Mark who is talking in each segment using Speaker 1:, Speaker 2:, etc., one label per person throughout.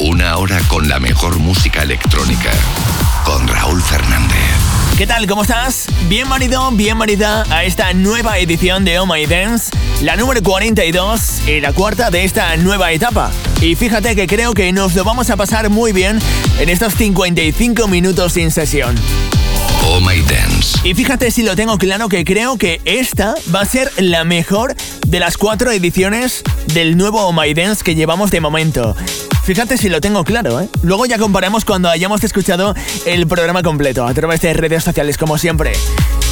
Speaker 1: Una hora con la mejor música electrónica. Con Raúl Fernández.
Speaker 2: ¿Qué tal? ¿Cómo estás? Bienvenido, bienvenida a esta nueva edición de Oh My Dance, la número 42 y la cuarta de esta nueva etapa. Y fíjate que creo que nos lo vamos a pasar muy bien en estos 55 minutos sin sesión.
Speaker 1: Oh My Dance.
Speaker 2: Y fíjate si lo tengo claro que creo que esta va a ser la mejor de las cuatro ediciones del nuevo Oh My Dance que llevamos de momento. Fíjate si lo tengo claro, ¿eh? Luego ya comparamos cuando hayamos escuchado el programa completo a través de redes sociales, como siempre.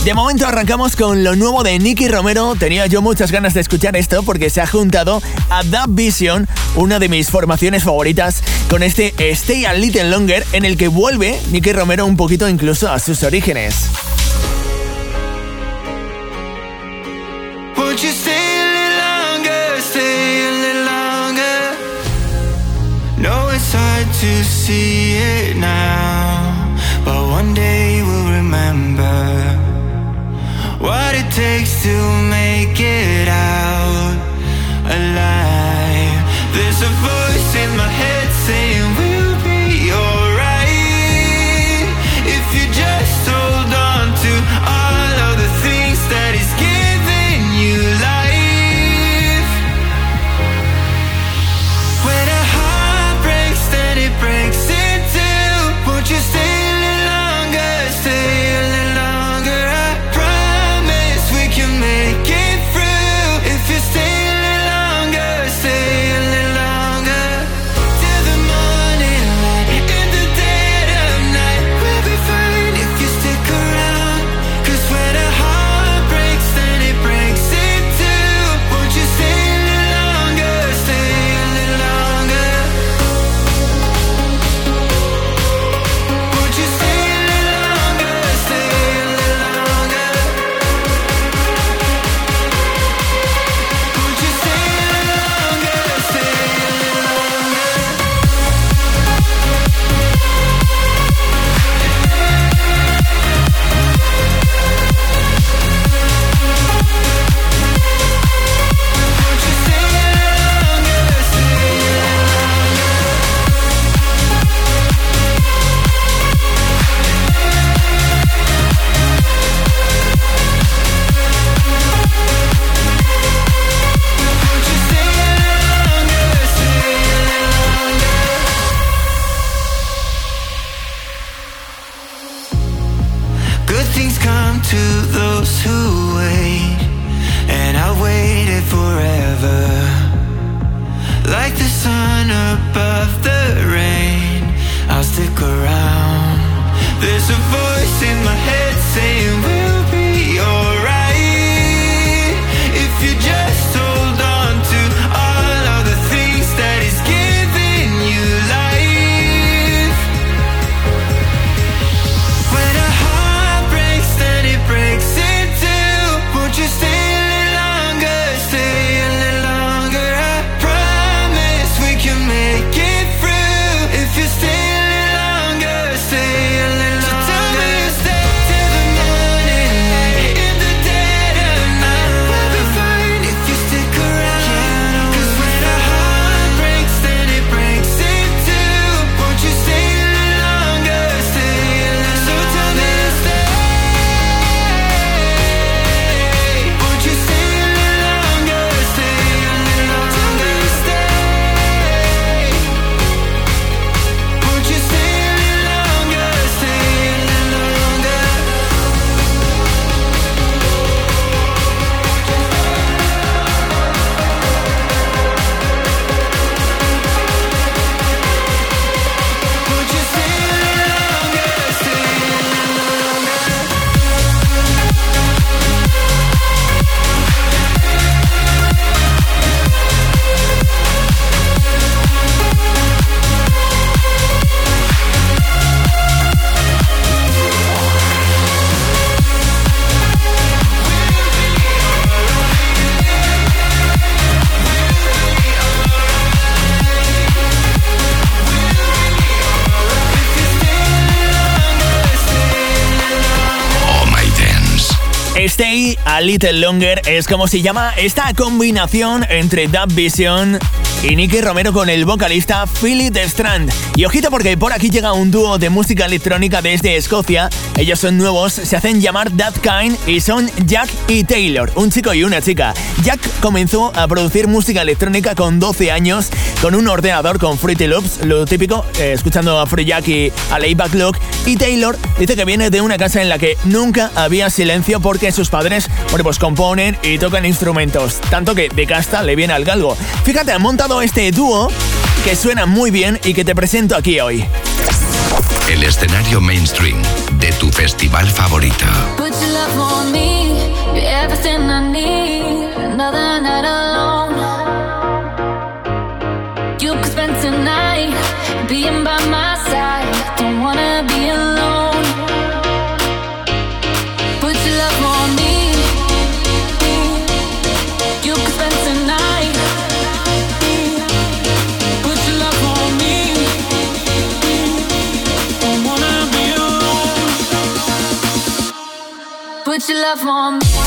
Speaker 2: De momento arrancamos con lo nuevo de Nicky Romero. Tenía yo muchas ganas de escuchar esto porque se ha juntado a Dub Vision, una de mis formaciones favoritas, con este Stay a Little Longer en el que vuelve Nicky Romero un poquito incluso a sus orígenes.
Speaker 3: To see it now, but one day we'll remember what it takes to make it out alive. There's a Things come to those who wait, and I waited forever. Like the sun above the rain, I'll stick around. There's a voice in my head saying, Will Little Longer
Speaker 2: es como se llama esta combinación entre Dub Vision y Nicky Romero con el vocalista Philip Strand. Y ojito porque por aquí llega un dúo de música electrónica desde Escocia. Ellos son nuevos, se hacen llamar That Kind y son Jack y Taylor, un chico y una chica. Jack comenzó a producir música electrónica con 12 años con un ordenador con Fruity Loops, lo típico, eh, escuchando a Free Jack y a Layback Look. Y Taylor dice que viene de una casa en la que nunca había silencio porque sus padres, bueno, pues componen y tocan instrumentos, tanto que de casta le viene al galgo. Fíjate, han montado este dúo que suena muy bien y que te presento aquí hoy.
Speaker 4: El escenario mainstream de tu festival favorito.
Speaker 5: Love for me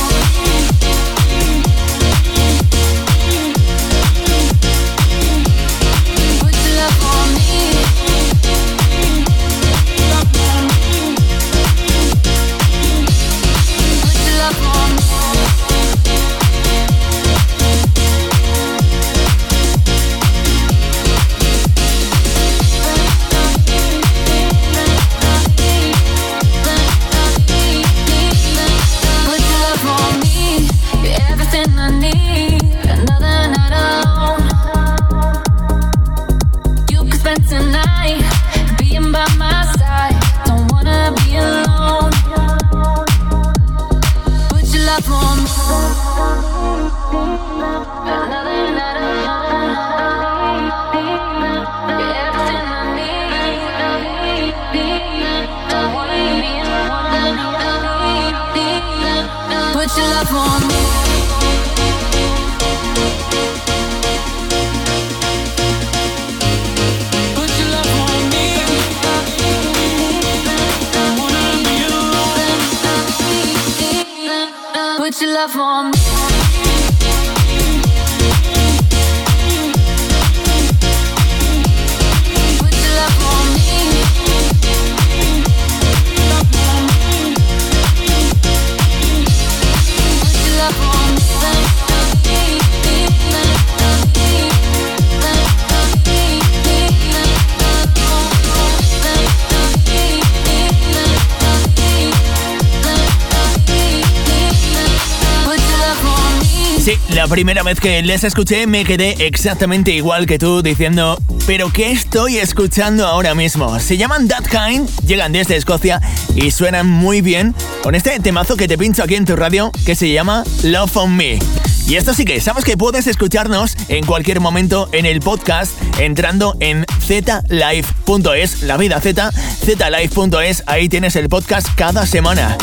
Speaker 2: primera vez que les escuché me quedé exactamente igual que tú diciendo, pero ¿qué estoy escuchando ahora mismo? Se llaman That Kind, llegan desde Escocia y suenan muy bien con este temazo que te pincho aquí en tu radio que se llama Love on Me. Y esto sí que sabes que puedes escucharnos en cualquier momento en el podcast entrando en zlive.es, la vida z, zlive.es, ahí tienes el podcast cada semana.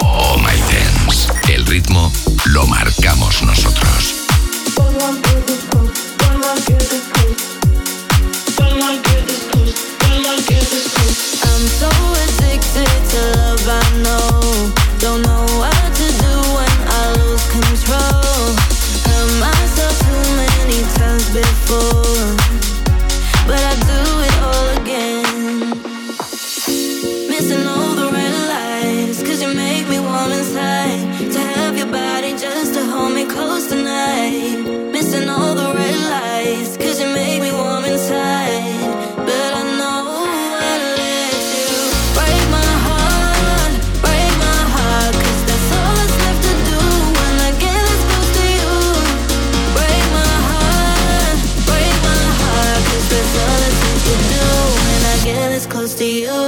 Speaker 4: Oh my ritmo lo marcamos nosotros.
Speaker 6: I'm you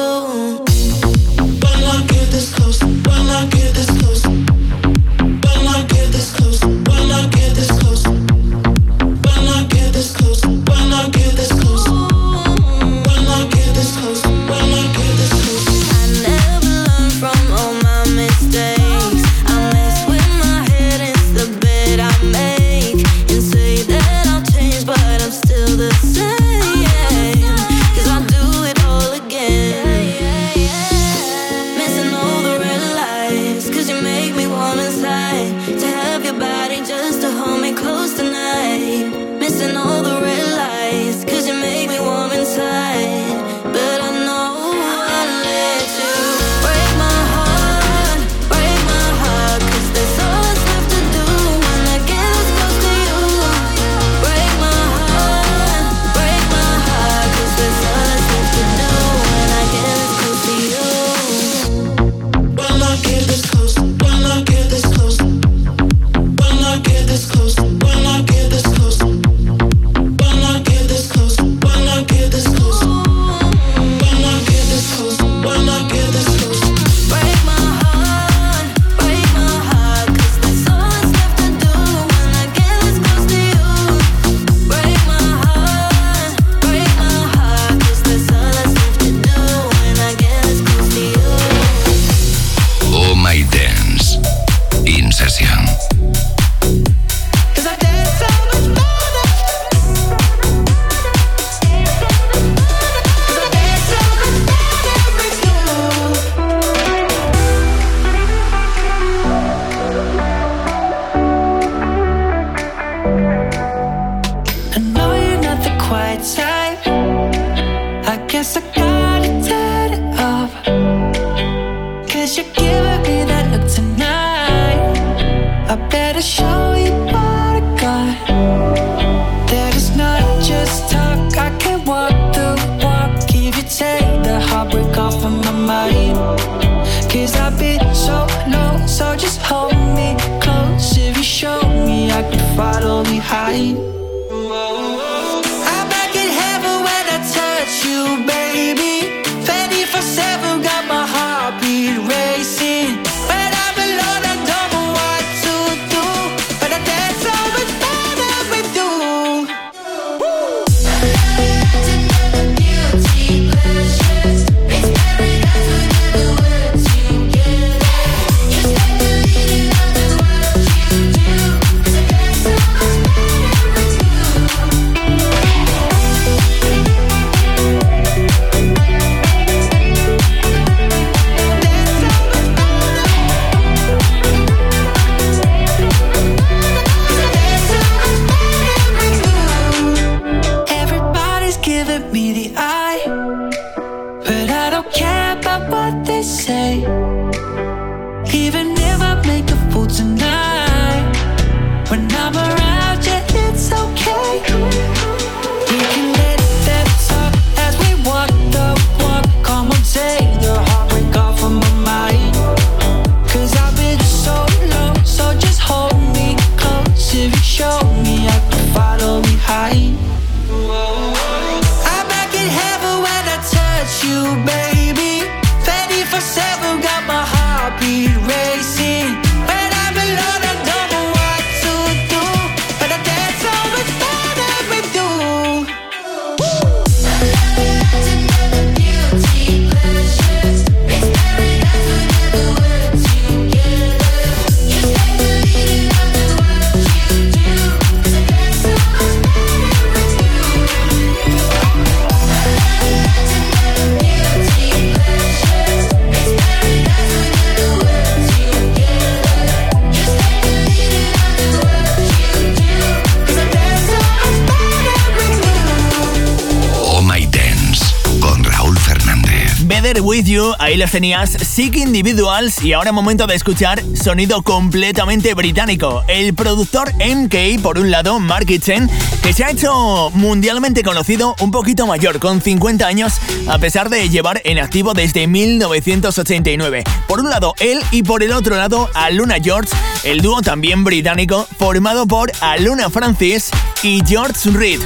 Speaker 2: tenías, Sick Individuals y ahora momento de escuchar sonido completamente británico. El productor MK, por un lado, Mark Kitchen, que se ha hecho mundialmente conocido un poquito mayor, con 50 años, a pesar de llevar en activo desde 1989. Por un lado, él y por el otro lado, Aluna George, el dúo también británico, formado por Aluna Francis y George Reed.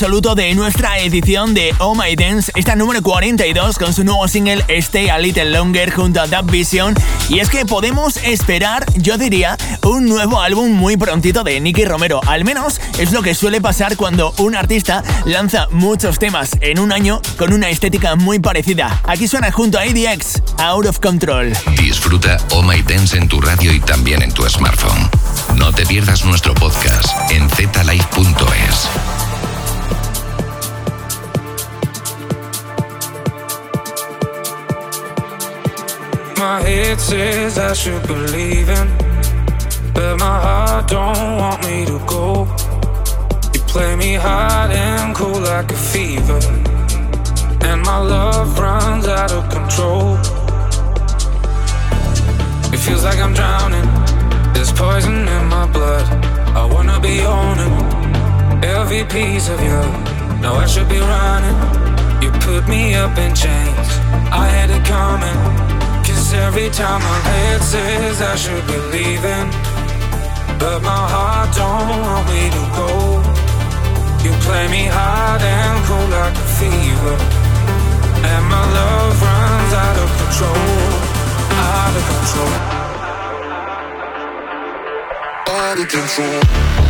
Speaker 2: Absoluto de nuestra edición de Oh My Dance. Está número 42 con su nuevo single Stay a Little Longer junto a Dub Vision. Y es que podemos esperar, yo diría, un nuevo álbum muy prontito de Nicky Romero. Al menos es lo que suele pasar cuando un artista lanza muchos temas en un año con una estética muy parecida. Aquí suena junto a ADX, Out of Control.
Speaker 4: Disfruta Oh My Dance en tu radio y también en tu smartphone. No te pierdas nuestro podcast en zlife.es.
Speaker 7: My head says I should believe in, but my heart don't want me to go. You play me hot and cool like a fever, and my love runs out of control. It feels like I'm drowning. There's poison in my blood. I wanna be owning every piece of you. Now I should be running. You put me up in chains. I had it coming. Every time my head says I should be leaving. But my heart don't want me to go. You play me hard and cool like a fever. And my love runs out of control. Out of control. Out of control.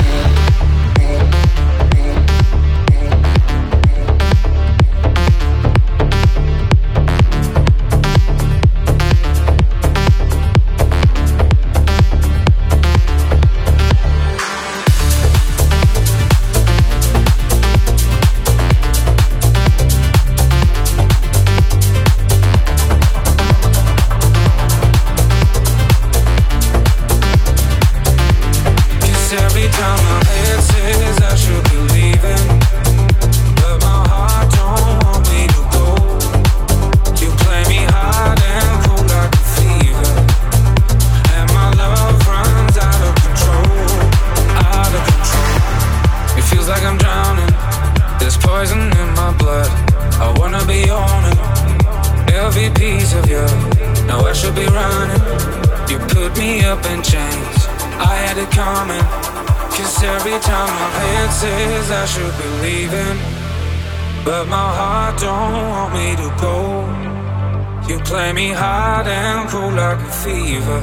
Speaker 7: Play me hard and cool like a fever.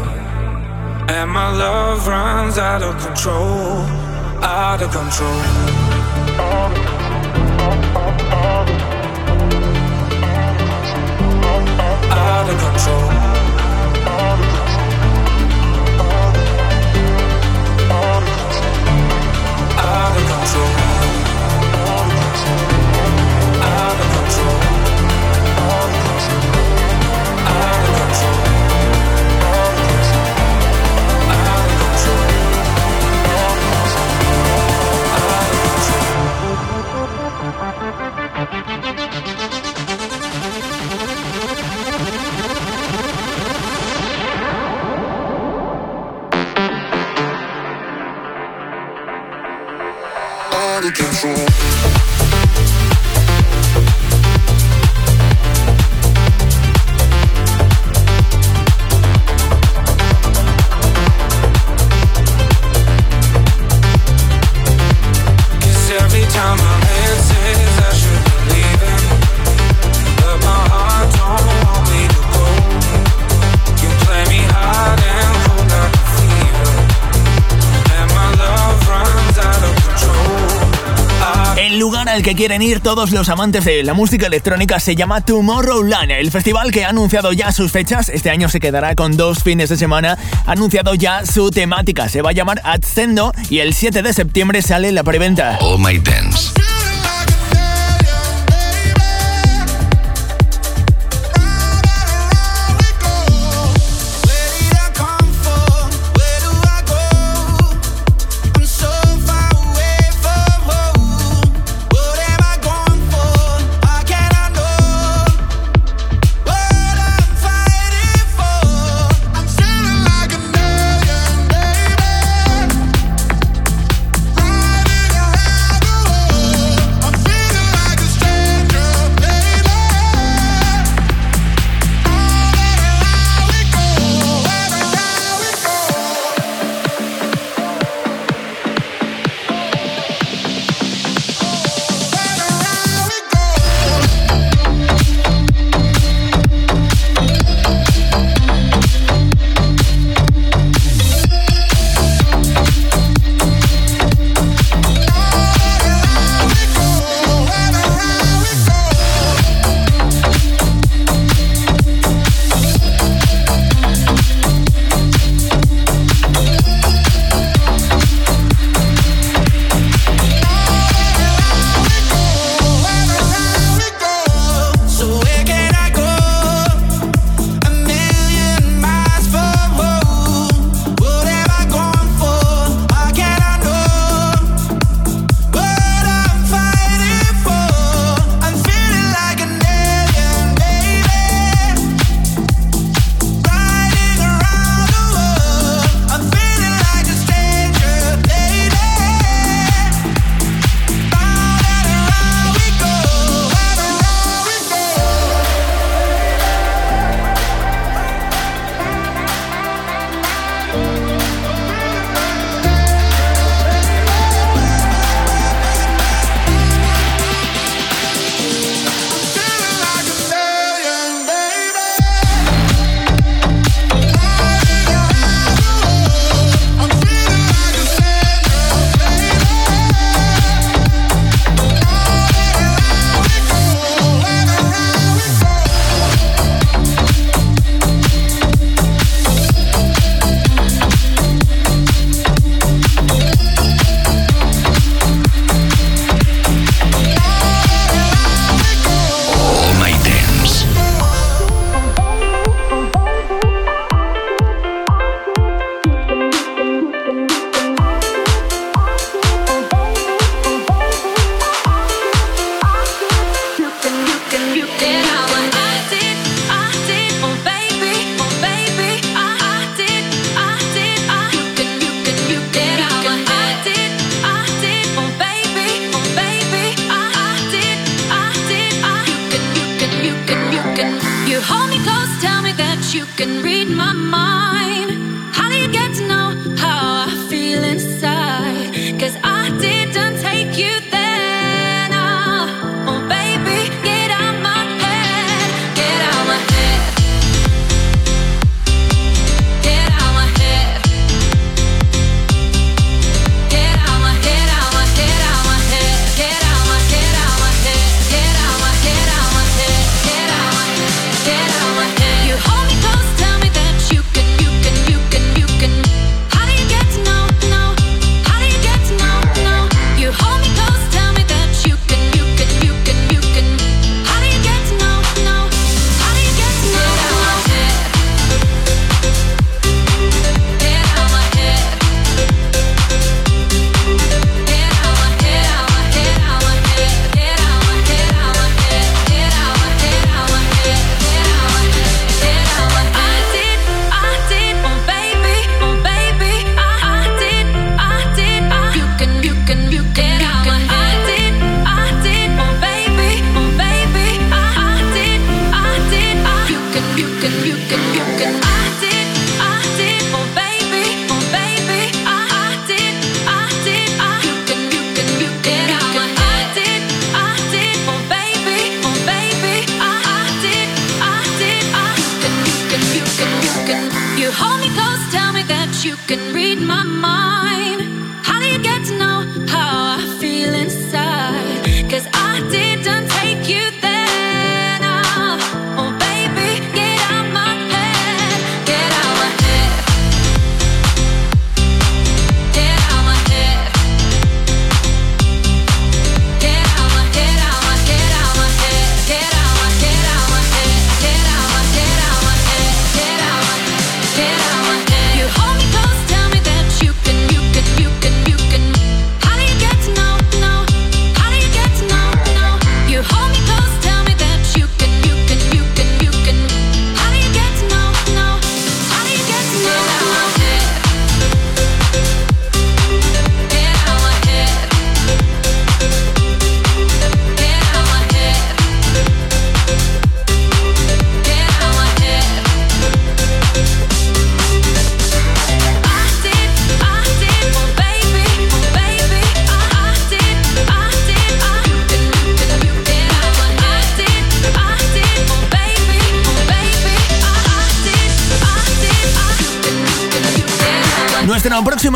Speaker 7: And my love runs out of control. Out of control. Out of control. Out of control.
Speaker 2: True. Al que quieren ir todos los amantes de la música electrónica se llama Tomorrowland, el festival que ha anunciado ya sus fechas. Este año se quedará con dos fines de semana. Ha anunciado ya su temática. Se va a llamar Ascendo y el 7 de septiembre sale la preventa.
Speaker 4: Oh My Dance.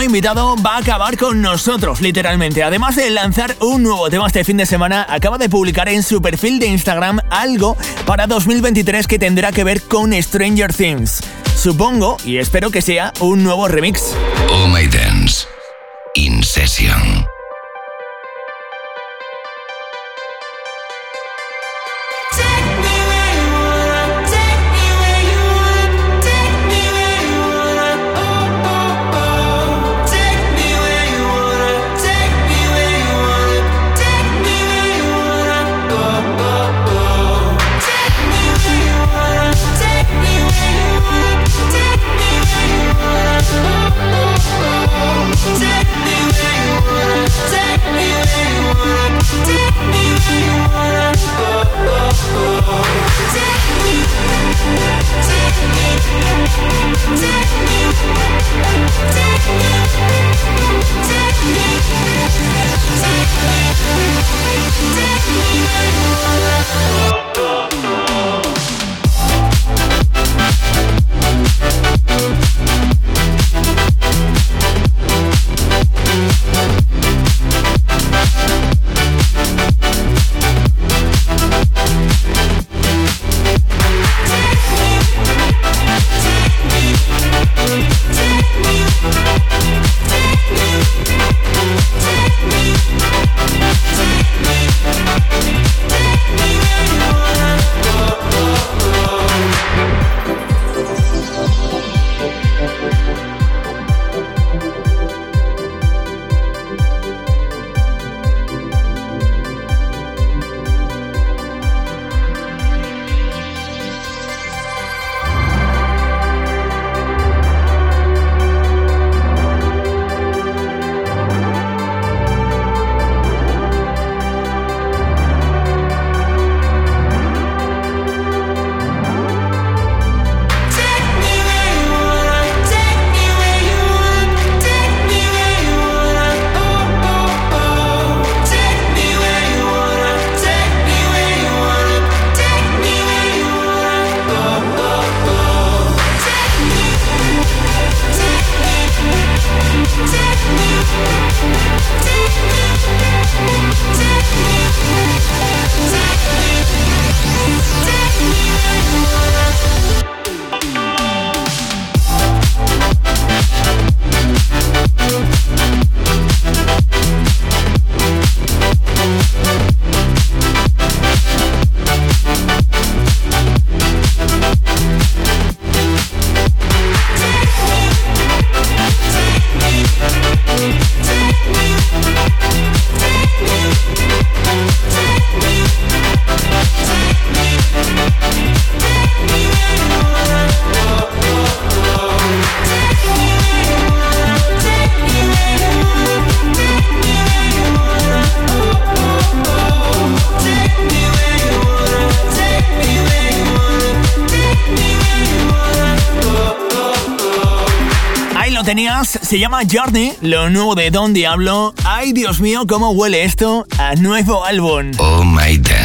Speaker 2: Invitado va a acabar con nosotros, literalmente. Además de lanzar un nuevo tema este fin de semana, acaba de publicar en su perfil de Instagram algo para 2023 que tendrá que ver con Stranger Things. Supongo y espero que sea un nuevo remix.
Speaker 8: Oh My Dance. In Session.
Speaker 2: Se llama Journey, lo nuevo de Don Diablo. Ay, Dios mío, cómo huele esto a nuevo álbum.
Speaker 8: Oh My Dance.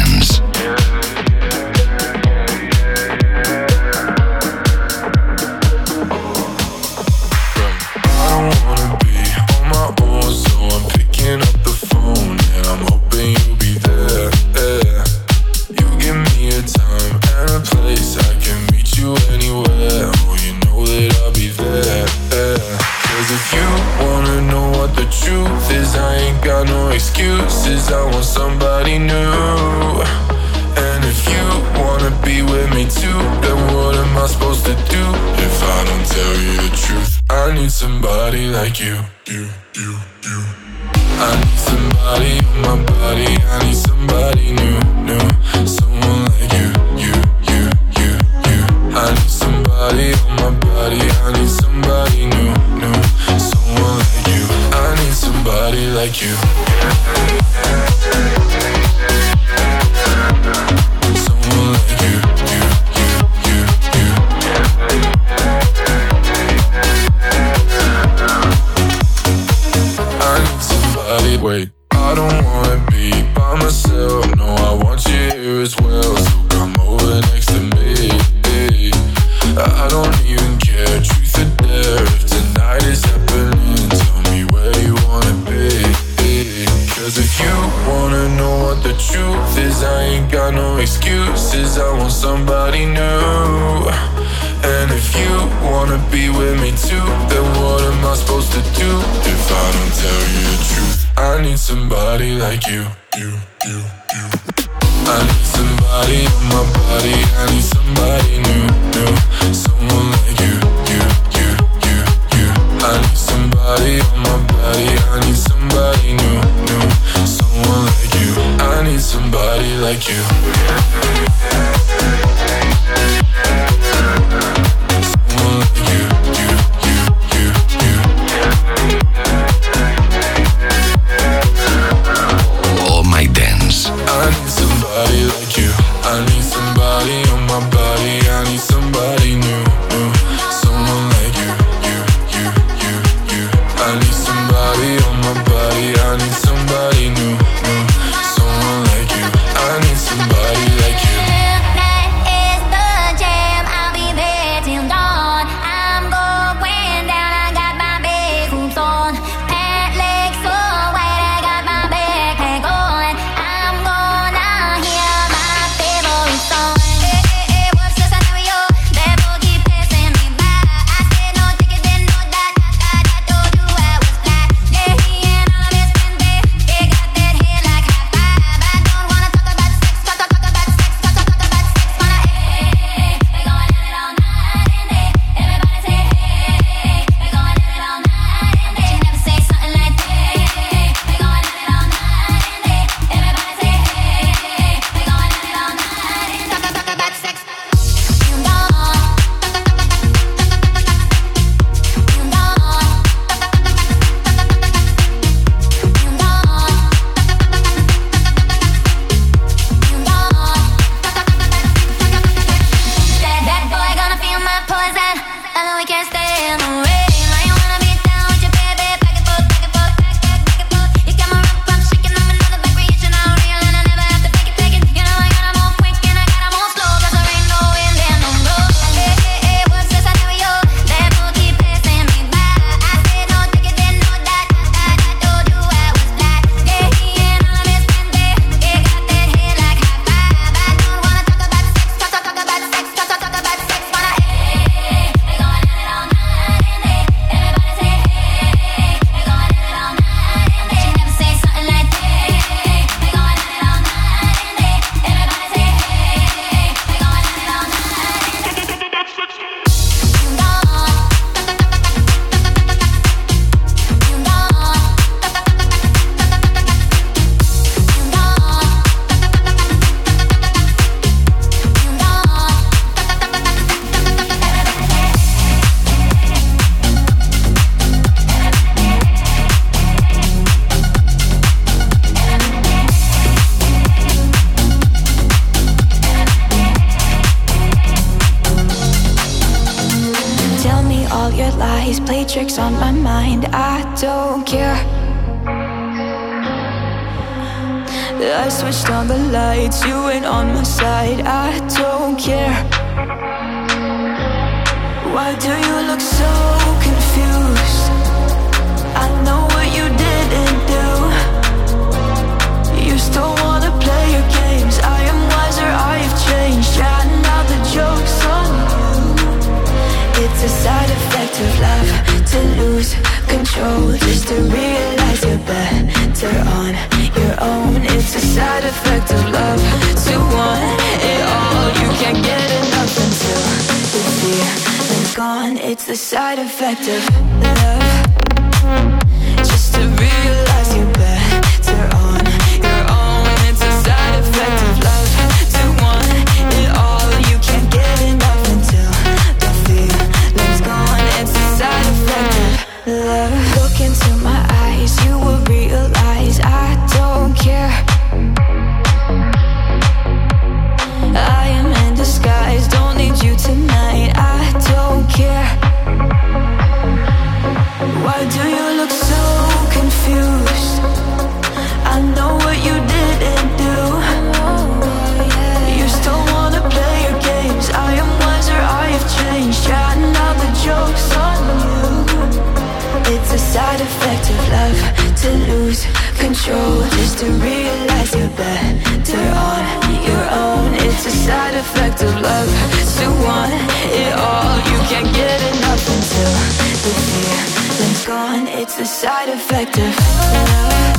Speaker 9: somebody like you, you, you, you. I need somebody on my body. I need somebody new, new.
Speaker 10: all your
Speaker 6: lies play tricks on my mind. I don't care. I switched on the lights, you ain't on my side. I don't care. Why do you look so confused? I know what you didn't do. You still wanna play your games. I am wiser, I have changed. Yeah, now the joke's it's a side effect of love to lose control. Just to realize you're better on your own. It's a side effect of love to want it all. You can't get enough until the feeling's gone. It's the side effect of love. Just to realize you're better. to lose
Speaker 10: control Just to realize you're better on your own. It's a side effect of love. To want it all You can't get enough until the fear has gone. It's a side effect of love.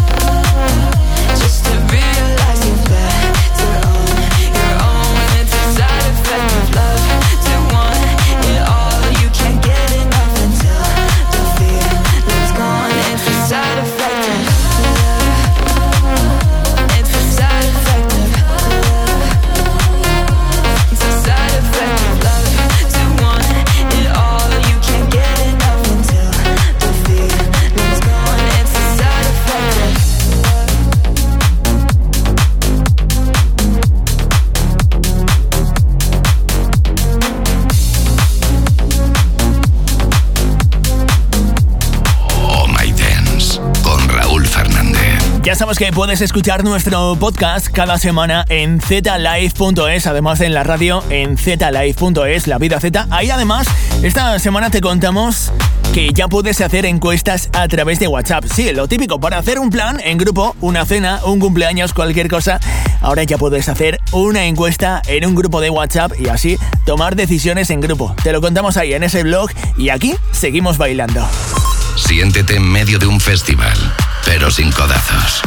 Speaker 10: Just to realize you're better on your own. It's a side effect of love.
Speaker 2: que puedes escuchar nuestro podcast cada semana en zlive.es, además en la radio en zlive.es, La Vida Z. Ahí además, esta semana te contamos que ya puedes hacer encuestas a través de WhatsApp. Sí, lo típico, para hacer un plan en grupo, una cena, un cumpleaños, cualquier cosa, ahora ya puedes hacer una encuesta en un grupo de WhatsApp y así tomar decisiones en grupo. Te lo contamos ahí en ese blog y aquí seguimos bailando.
Speaker 4: Siéntete en medio de un festival pero sin codazos.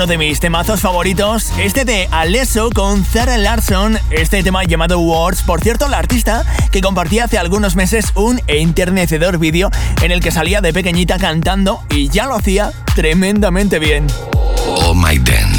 Speaker 2: uno de mis temazos favoritos, este de Alesso con Zara Larson, este tema llamado Words, por cierto, la artista que compartía hace algunos meses un enternecedor vídeo en el que salía de pequeñita cantando y ya lo hacía tremendamente bien.
Speaker 4: Oh my dance.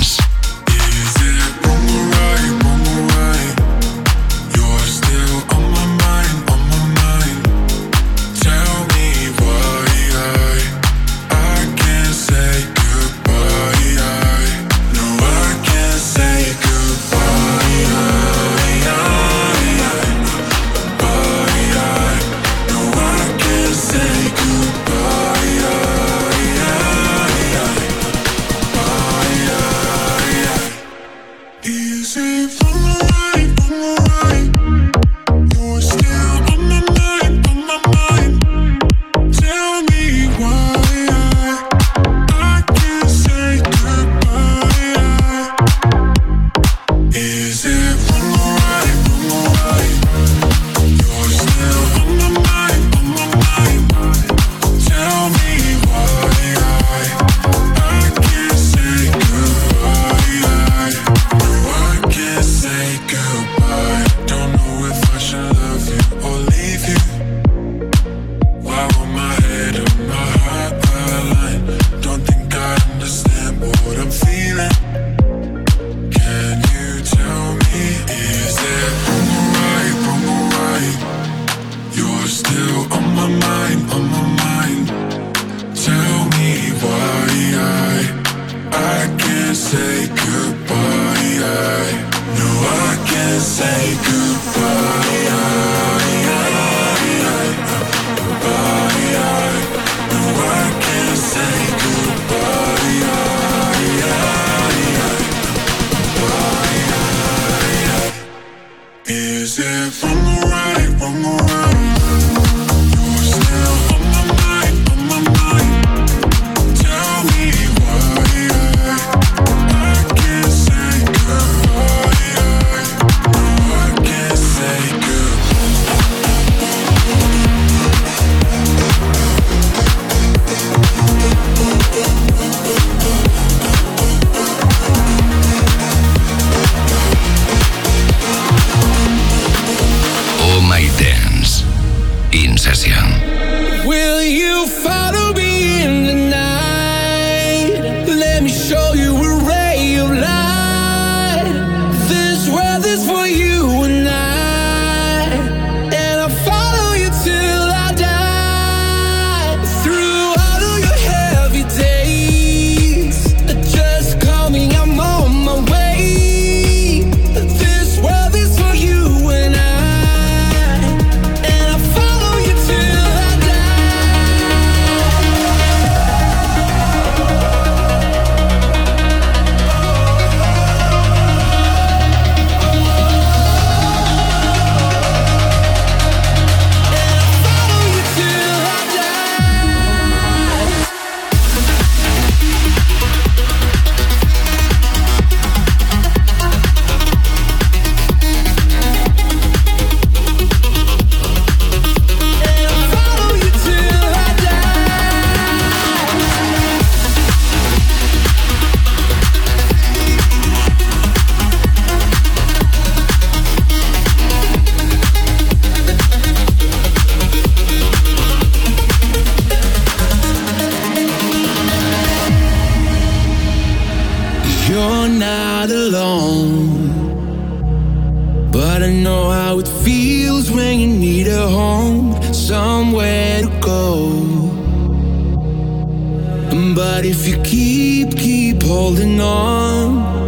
Speaker 11: But if you keep, keep holding on.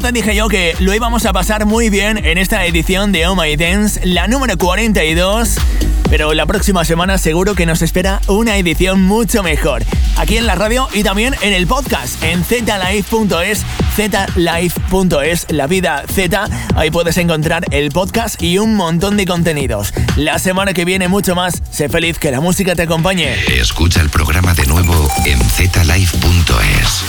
Speaker 2: Dije yo que lo íbamos a pasar muy bien en esta edición de Oh My Dance, la número 42. Pero la próxima semana seguro que nos espera una edición mucho mejor. Aquí en la radio y también en el podcast, en zlife.es, zlife.es, la vida Z. Ahí puedes encontrar el podcast y un montón de contenidos. La semana que viene mucho más. Sé feliz, que la música te acompañe.
Speaker 7: Escucha el programa de nuevo en zlife.es.